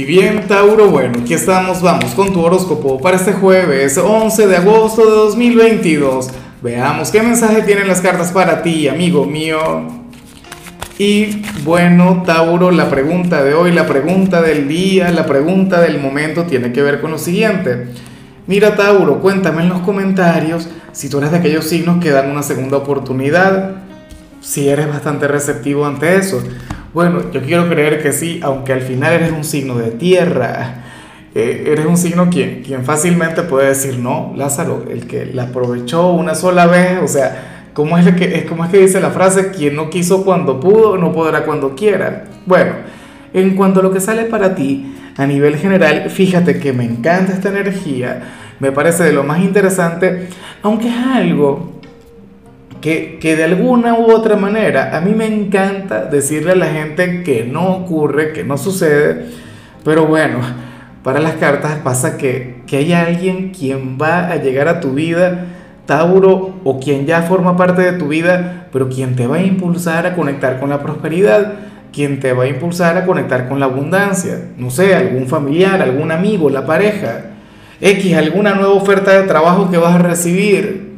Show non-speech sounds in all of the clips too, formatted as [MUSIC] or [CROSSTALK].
Y bien, Tauro, bueno, aquí estamos, vamos con tu horóscopo para este jueves 11 de agosto de 2022. Veamos qué mensaje tienen las cartas para ti, amigo mío. Y bueno, Tauro, la pregunta de hoy, la pregunta del día, la pregunta del momento tiene que ver con lo siguiente. Mira, Tauro, cuéntame en los comentarios si tú eres de aquellos signos que dan una segunda oportunidad, si eres bastante receptivo ante eso. Bueno, yo quiero creer que sí, aunque al final eres un signo de tierra. Eh, eres un signo quien, quien fácilmente puede decir, no, Lázaro, el que la aprovechó una sola vez, o sea, ¿cómo es, que, ¿cómo es que dice la frase? Quien no quiso cuando pudo, no podrá cuando quiera. Bueno, en cuanto a lo que sale para ti, a nivel general, fíjate que me encanta esta energía, me parece de lo más interesante, aunque es algo que, de alguna u otra manera a mí me encanta decirle a la gente que no ocurre, que no sucede, pero bueno, para las cartas pasa que, que hay alguien quien va a llegar a tu vida, Tauro, o quien ya forma parte de tu vida, pero quien te va a impulsar a conectar con la prosperidad, quien te va a impulsar a conectar con la abundancia, no sé, algún familiar, algún amigo, la pareja, X, alguna nueva oferta de trabajo que vas a recibir,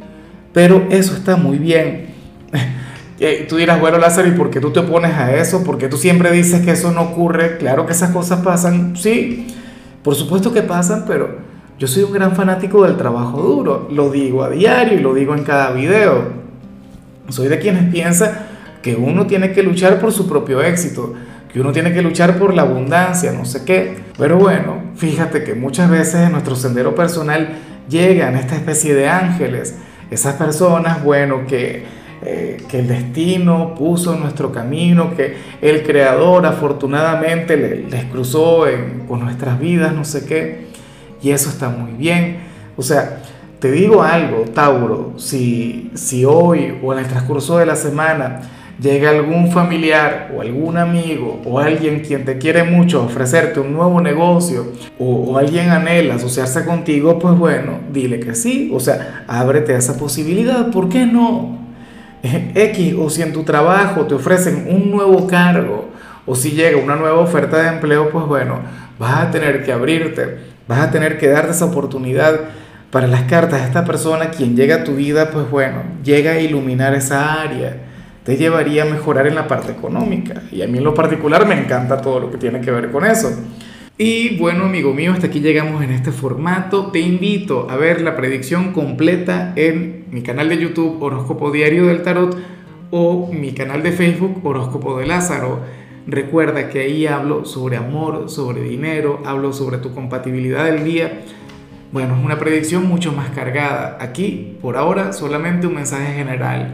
pero eso está muy bien. [LAUGHS] tú dirás, bueno Lázaro, ¿y por qué tú te opones a eso? Porque tú siempre dices que eso no ocurre. Claro que esas cosas pasan, sí, por supuesto que pasan, pero yo soy un gran fanático del trabajo duro. Lo digo a diario y lo digo en cada video. Soy de quienes piensan que uno tiene que luchar por su propio éxito, que uno tiene que luchar por la abundancia, no sé qué. Pero bueno, fíjate que muchas veces en nuestro sendero personal llegan esta especie de ángeles esas personas, bueno, que, eh, que el destino puso en nuestro camino, que el Creador afortunadamente les, cruzó con nuestras vidas, no sé qué, y eso está muy bien. O sea, te digo algo, Tauro, si, si hoy o en el transcurso de la semana llega algún familiar o algún amigo o alguien quien te quiere mucho a ofrecerte un nuevo negocio o, alguien anhela asociarse contigo, pues bueno, dile que sí, o sea, ábrete a esa posibilidad, ¿por qué no? X, o si en tu trabajo te ofrecen un nuevo cargo o si llega una nueva oferta de empleo, pues bueno, vas a tener que abrirte, vas a tener que darte esa oportunidad para las cartas esta persona, quien llega a tu vida, pues bueno, llega a iluminar esa área te llevaría a mejorar en la parte económica. Y a mí en lo particular me encanta todo lo que tiene que ver con eso. Y bueno, amigo mío, hasta aquí llegamos en este formato. Te invito a ver la predicción completa en mi canal de YouTube Horóscopo Diario del Tarot o mi canal de Facebook Horóscopo de Lázaro. Recuerda que ahí hablo sobre amor, sobre dinero, hablo sobre tu compatibilidad del día. Bueno, es una predicción mucho más cargada. Aquí, por ahora, solamente un mensaje general